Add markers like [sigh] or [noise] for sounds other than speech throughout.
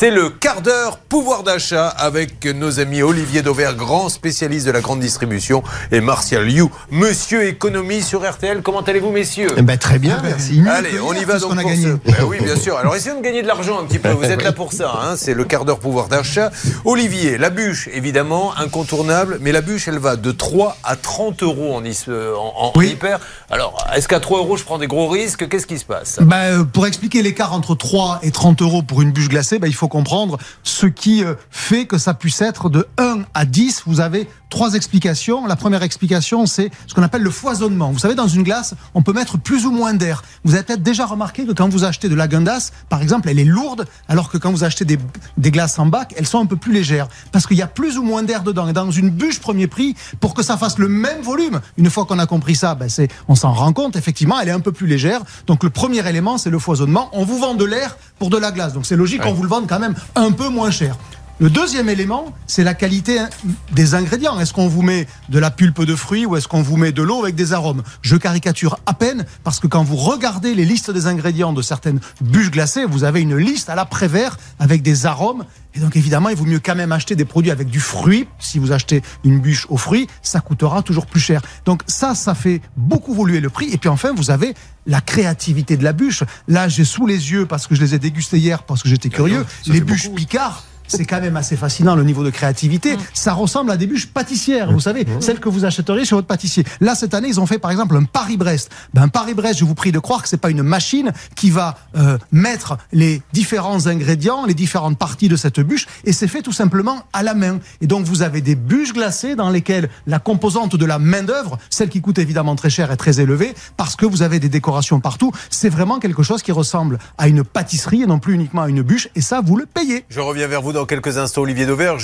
C'est le quart d'heure pouvoir d'achat avec nos amis Olivier Dauvert, grand spécialiste de la grande distribution, et Martial You, monsieur économie sur RTL. Comment allez-vous, messieurs eh ben, Très bien, merci. Allez, on y va donc. On a gagné. Ben oui, bien sûr. Alors essayons de gagner de l'argent un petit peu. Vous êtes là pour ça. Hein. C'est le quart d'heure pouvoir d'achat. Olivier, la bûche, évidemment, incontournable. Mais la bûche, elle va de 3 à 30 euros en, en, hyper. Alors, est-ce qu'à 3 euros, je prends des gros risques? Qu'est-ce qui se passe? Ben, Pour expliquer l'écart entre 3 et 30 euros pour une bûche glacée, ben, il faut comprendre ce qui euh, fait que ça puisse être de 1 à 10. Vous avez trois explications. La première explication, c'est ce qu'on appelle le foisonnement. Vous savez, dans une glace, on peut mettre plus ou moins d'air. Vous avez peut-être déjà remarqué que quand vous achetez de la Gundas, par exemple, elle est lourde, alors que quand vous achetez des, des glaces en bac, elles sont un peu plus légères. Parce qu'il y a plus ou moins d'air dedans. Et dans une bûche premier prix, pour que ça fasse le même volume, une fois qu'on a compris ça, ben c'est, on s'en rend compte, effectivement, elle est un peu plus légère. Donc le premier élément, c'est le foisonnement. On vous vend de l'air pour de la glace. Donc c'est logique qu'on vous le vende quand même un peu moins cher. Le deuxième élément, c'est la qualité hein, des ingrédients. Est-ce qu'on vous met de la pulpe de fruits ou est-ce qu'on vous met de l'eau avec des arômes? Je caricature à peine parce que quand vous regardez les listes des ingrédients de certaines bûches glacées, vous avez une liste à l'après-vert avec des arômes. Et donc évidemment, il vaut mieux quand même acheter des produits avec du fruit. Si vous achetez une bûche aux fruits, ça coûtera toujours plus cher. Donc ça, ça fait beaucoup évoluer le prix. Et puis enfin, vous avez la créativité de la bûche. Là, j'ai sous les yeux, parce que je les ai dégustés hier, parce que j'étais curieux, les bûches Picard c'est quand même assez fascinant le niveau de créativité. Mm. Ça ressemble à des bûches pâtissières, vous savez, mm. celles que vous achèteriez chez votre pâtissier. Là, cette année, ils ont fait par exemple un Paris-Brest. Ben, Paris-Brest, je vous prie de croire que c'est pas une machine qui va euh, mettre les différents ingrédients, les différentes parties de cette bûche, et c'est fait tout simplement à la main. Et donc, vous avez des bûches glacées dans lesquelles la composante de la main-d'œuvre, celle qui coûte évidemment très cher, est très élevée, parce que vous avez des décorations partout. C'est vraiment quelque chose qui ressemble à une pâtisserie et non plus uniquement à une bûche, et ça, vous le payez. Je reviens vers vous dans quelques instants, Olivier Dauvert.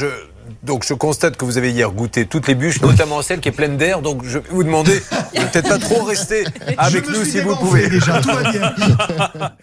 donc je constate que vous avez hier goûté toutes les bûches, notamment celle qui est pleine d'air. Donc je vais vous demander de peut-être pas trop rester avec nous si vous pouvez. Déjà, tout va bien. [laughs]